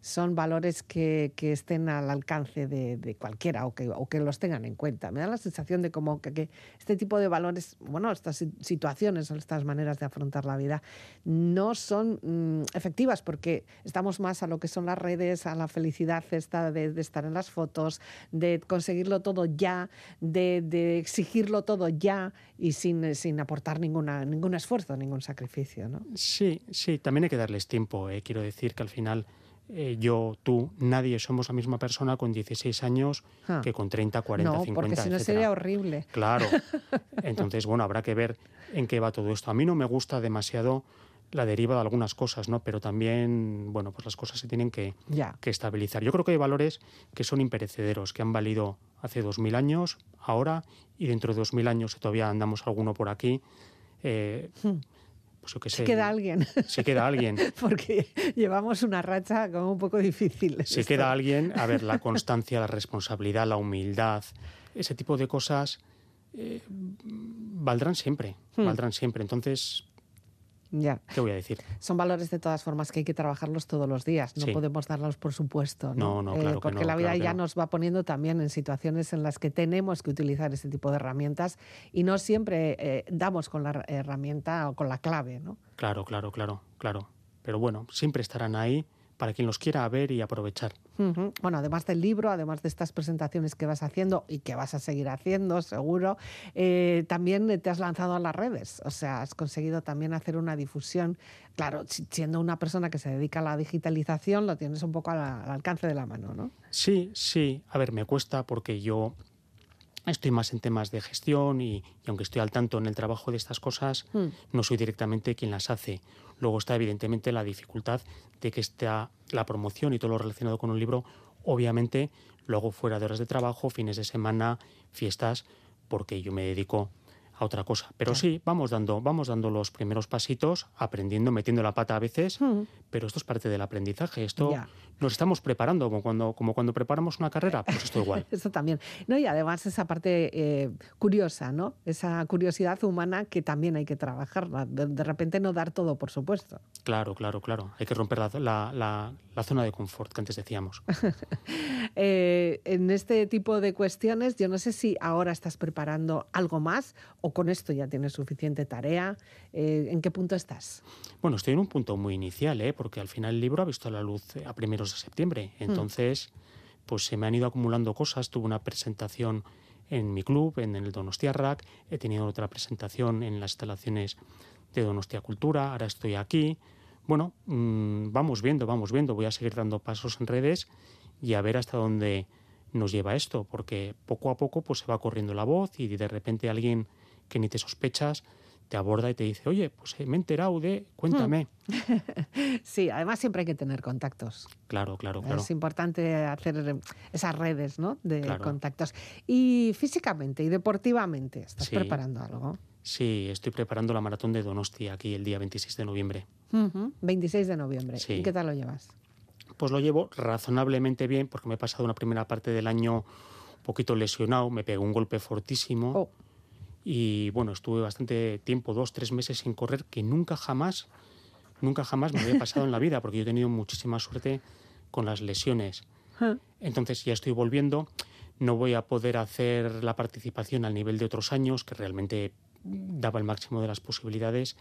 son valores que, que estén al alcance de, de cualquiera o que, o que los tengan en cuenta. Me da la sensación de como que, que este tipo de valores, bueno, estas si- situaciones o estas maneras de afrontar la vida no son mm, efectivas porque estamos más a lo que son las redes, a la felicidad esta de, de estar en las fotos, de conseguirlo todo ya, de, de exigirlo todo ya y sin, sin aportar ninguna, ningún esfuerzo, ningún sacrificio. ¿no? Sí, sí, también hay que darles tiempo. eh. Quiero decir que al final eh, yo, tú, nadie somos la misma persona con 16 años Ah. que con 30, 40, no, 50, porque si no etcétera. sería horrible. Claro. Entonces, bueno, habrá que ver en qué va todo esto. A mí no me gusta demasiado la deriva de algunas cosas, ¿no? Pero también, bueno, pues las cosas se tienen que, que estabilizar. Yo creo que hay valores que son imperecederos, que han valido hace 2.000 años, ahora, y dentro de 2.000 años, si todavía andamos alguno por aquí, eh, pues yo qué sé. Si Hmm. queda alguien, Si queda alguien. porque llevamos una racha como un poco difícil. Si esto. queda alguien, a ver, la constancia, la responsabilidad, la humildad, ese tipo de cosas eh, valdrán siempre, Hmm. valdrán siempre. Entonces, Ya. ¿qué voy a decir? Son valores de todas formas que hay que trabajarlos todos los días. No Sí. podemos darlos por supuesto. No, No, no, claro que porque no, la vida claro que ya no. nos va poniendo también en situaciones en las que tenemos que utilizar ese tipo de herramientas y no siempre eh, damos con la herramienta o con la clave. ¿no? Claro, claro, claro, claro. Pero bueno, siempre estarán ahí para quien los quiera ver y aprovechar. Bueno, además del libro, además de estas presentaciones que vas haciendo y que vas a seguir haciendo, seguro, eh, también te has lanzado a las redes. O sea, has conseguido también hacer una difusión. Claro, si- siendo una persona que se dedica a la digitalización, lo tienes un poco al, al alcance de la mano, ¿no? Sí, sí. A ver, me cuesta porque yo estoy más en temas de gestión y, y aunque estoy al tanto en el trabajo de estas cosas, Hmm. no soy directamente quien las hace. Luego está evidentemente la dificultad de que está la promoción y todo lo relacionado con un libro, obviamente, luego fuera de horas de trabajo, fines de semana, fiestas, porque yo me dedico a otra cosa. Pero Claro. sí, vamos dando, vamos dando los primeros pasitos, aprendiendo, metiendo la pata a veces, Mm. pero esto es parte del aprendizaje. Esto Ya. Nos estamos preparando, como cuando, como cuando preparamos una carrera, pues esto igual. Eso también. No, y además esa parte eh, curiosa, ¿no? Esa curiosidad humana que también hay que trabajarla. De, de repente no dar todo, por supuesto. Claro, claro, claro. Hay que romper la, la- la- la zona de confort que antes decíamos. Eh, en este tipo de cuestiones, yo no sé si ahora estás preparando algo más o con esto ya tienes suficiente tarea. Eh, ¿En qué punto estás? Bueno, estoy en un punto muy inicial, ¿eh? porque al final el libro ha visto la luz eh, a primeros de septiembre. Entonces, pues se me han ido acumulando cosas. Tuve una presentación en mi club, en el Donostiarrac. He tenido otra presentación en las instalaciones de Donostia Cultura. Ahora estoy aquí. Bueno, mm, vamos viendo, vamos viendo. Voy a seguir dando pasos en redes y a ver hasta dónde nos lleva esto, porque poco a poco pues se va corriendo la voz y de repente alguien que ni te sospechas te aborda y te dice, oye, pues eh, me he enterado de, cuéntame. Sí, además siempre hay que tener contactos. Claro, claro, claro. Es importante hacer esas redes ¿no? de Claro. contactos. Y físicamente y deportivamente, ¿estás Sí. preparando algo? Sí, estoy preparando la maratón de Donostia aquí el día 26 de noviembre. Ujú, 26 de noviembre. Sí. ¿Y qué tal lo llevas? Pues lo llevo razonablemente bien porque me he pasado una primera parte del año un poquito lesionado, me pegó un golpe fortísimo Oh, y bueno, estuve bastante tiempo, dos, tres meses sin correr, que nunca jamás, nunca jamás me había pasado en la vida porque yo he tenido muchísima suerte con las lesiones. ah, Entonces ya estoy volviendo, no voy a poder hacer la participación al nivel de otros años, que realmente daba el máximo de las posibilidades,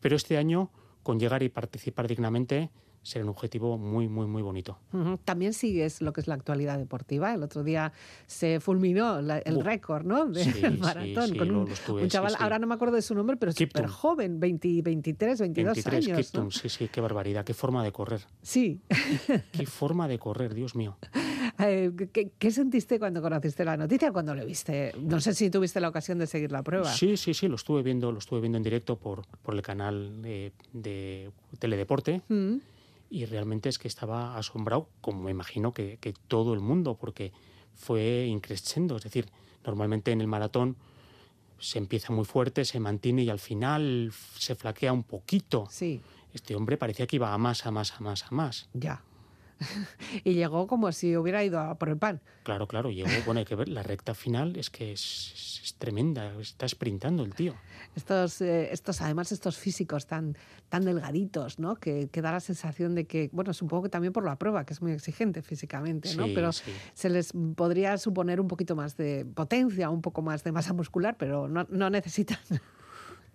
pero este año, con llegar y participar dignamente, será un objetivo muy, muy, muy bonito. ujú. También sigues lo que es la actualidad deportiva. El otro día se fulminó la- el Buh. récord ¿no? del Sí, sí, maratón sí, con lo- un, lo estuve, un sí, chaval, sí. ahora no me acuerdo de su nombre, pero súper joven, 20, 23, 22 23 años. Kiptum, ¿no? sí, sí, qué barbaridad, qué forma de correr. Sí. Qué forma de correr, Dios mío. Eh, ¿qué, qué sentiste cuando conociste la noticia, cuando lo viste? No sé si tuviste la ocasión de seguir la prueba. Sí, sí, sí, lo estuve viendo, lo estuve viendo en directo por, por el canal eh, de Teledeporte. Mm, y realmente es que estaba asombrado, como me imagino que, que todo el mundo, porque fue increciendo. Es decir, normalmente en el maratón se empieza muy fuerte, se mantiene y al final se flaquea un poquito. Sí, Este hombre parecía que iba a más, a más, a más, a más. ya. y llegó como si hubiera ido a por el pan. Claro, claro, llegó, bueno, hay que ver, la recta final es que es, es- es tremenda, está sprintando el tío. Estos, eh, estos, además, estos físicos tan, tan delgaditos, ¿no? Que, que da la sensación de que, bueno, supongo que también por la prueba, que es muy exigente físicamente, ¿no? Sí, Pero sí. se les podría suponer un poquito más de potencia, un poco más de masa muscular, pero no, no necesitan.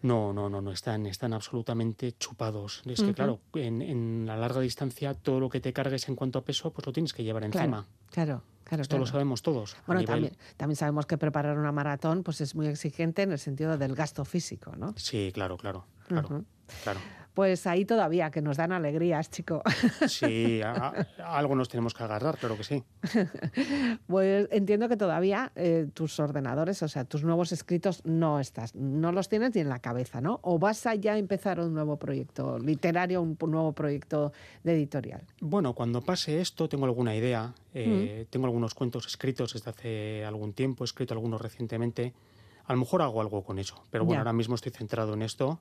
No, no, no, no, están, están absolutamente chupados. Es que, claro, en, en la larga distancia todo lo que te cargues en cuanto a peso, pues lo tienes que llevar encima. Claro, claro, claro. Esto lo sabemos todos. Bueno, nivel- también, también sabemos que preparar una maratón pues es muy exigente en el sentido del gasto físico, ¿no? Sí, claro, claro, claro, claro. Pues ahí todavía, que nos dan alegrías, chico. Sí, a- a algo nos tenemos que agarrar, claro que sí. Pues entiendo que todavía eh, tus ordenadores, o sea, tus nuevos escritos no estás, no los tienes ni en la cabeza, ¿no? O vas a ya empezar un nuevo proyecto literario, un nuevo proyecto de editorial. Bueno, cuando pase esto, tengo alguna idea. eh, Tengo algunos cuentos escritos desde hace algún tiempo, he escrito algunos recientemente. A lo mejor hago algo con eso, pero bueno, Ya. ahora mismo estoy centrado en esto,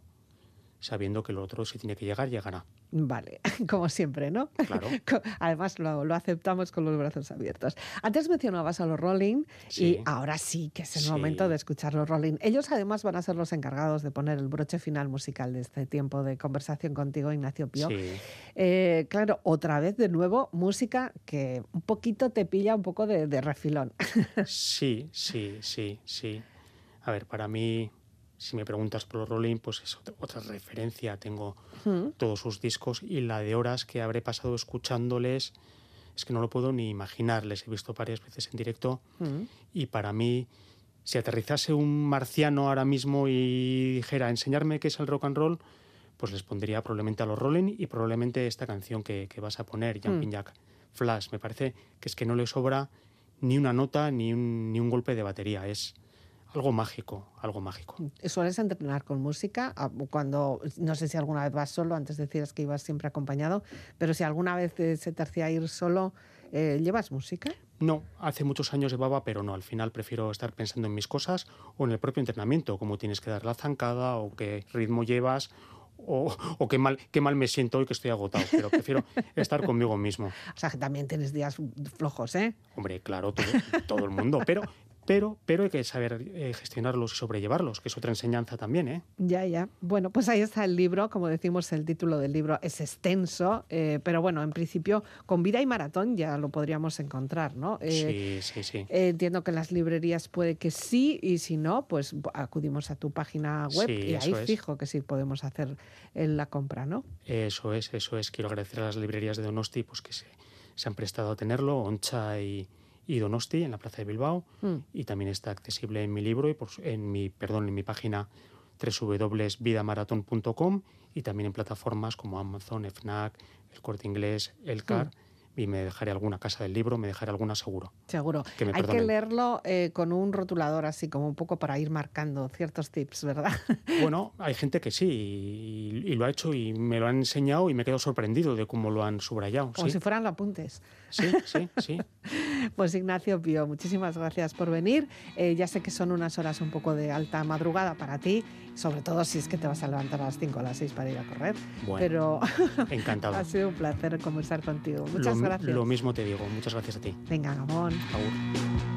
sabiendo que lo otro, si tiene que llegar, llegará. Vale, como siempre, ¿no? Claro. Además, lo, lo aceptamos con los brazos abiertos. Antes mencionabas a los Rolling Sí. y ahora sí que es el Sí. momento de escuchar los Rolling. Ellos además van a ser los encargados de poner el broche final musical de este tiempo de conversación contigo, Ignacio Pío. Sí. Eh, claro, otra vez de nuevo música que un poquito te pilla un poco de, de refilón. Sí, sí, sí, sí. A ver, para mí, si me preguntas por los Rolling, pues es otra, referencia. Tengo todos sus discos y la de horas que habré pasado escuchándoles, es que no lo puedo ni imaginar. Les he visto varias veces en directo y para mí, si aterrizase un marciano ahora mismo y dijera enseñarme qué es el rock and roll, pues les pondría probablemente a los Rolling y probablemente esta canción que, que vas a poner, Jumping Jack Flash. Me parece que es que no le sobra ni una nota ni un, ni un golpe de batería. Es algo mágico, algo mágico. ¿Sueles entrenar con música? Ah, Cuando, no sé si alguna vez vas solo, antes decías que ibas siempre acompañado, pero si alguna vez se te hacía ir solo, eh, ¿llevas música? No, hace muchos años llevaba, pero no, al final prefiero estar pensando en mis cosas o en el propio entrenamiento, cómo tienes que dar la zancada o qué ritmo llevas o, o qué, mal, qué mal me siento hoy que estoy agotado, pero prefiero estar conmigo mismo. O sea, que también tienes días flojos, ¿eh? Hombre, claro, todo, todo el mundo, pero, pero, pero hay que saber eh, gestionarlos y sobrellevarlos, que es otra enseñanza también, ¿eh? Ya, ya. Bueno, pues ahí está el libro. Como decimos, el título del libro es extenso, eh, pero bueno, en principio, con vida y maratón ya lo podríamos encontrar, ¿no? Eh, sí, sí, sí. entiendo que en las librerías puede que sí, y si no, pues acudimos a tu página web Sí, y ahí es. fijo que sí podemos hacer la compra, ¿no? Eso es, eso es. Quiero agradecer a las librerías de Donosti pues, que se, se han prestado a tenerlo, Oncha y, y Donosti, en la Plaza de Bilbao. Mm. Y también está accesible en mi libro y por, en mi, perdón, en mi página www.vidamaratón.com y también en plataformas como Amazon, FNAC, El Corte Inglés, Elcar. Y me dejaré alguna casa del libro, me dejaré alguna seguro. Seguro. Que me Hay que leerlo eh, con un rotulador así, como un poco para ir marcando ciertos tips, ¿verdad? Bueno, hay gente que sí, y, y lo ha hecho y me lo han enseñado y me he quedado sorprendido de cómo lo han subrayado. Como sí, si fueran apuntes. Sí, sí, sí. Pues Ignacio Pío, muchísimas gracias por venir. Eh, ya sé que son unas horas un poco de alta madrugada para ti, sobre todo si es que te vas a levantar a las 5 o a las 6 para ir a correr. Bueno, Pero encantado. ha sido un placer conversar contigo. Muchas lo, gracias. Lo mismo te digo, muchas gracias a ti. Venga, Gabón. Agur.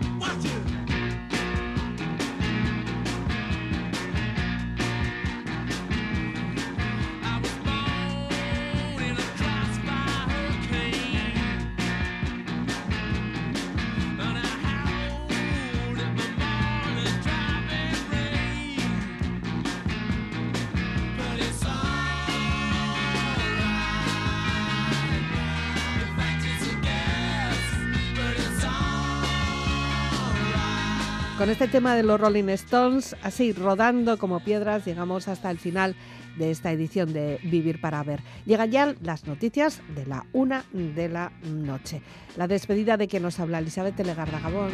Con este tema de los Rolling Stones, así rodando como piedras, llegamos hasta el final de esta edición de Vivir para Ver. Llegan ya las noticias de la una de la noche. La despedida de que nos habla Elizabeth Legarda Gabón.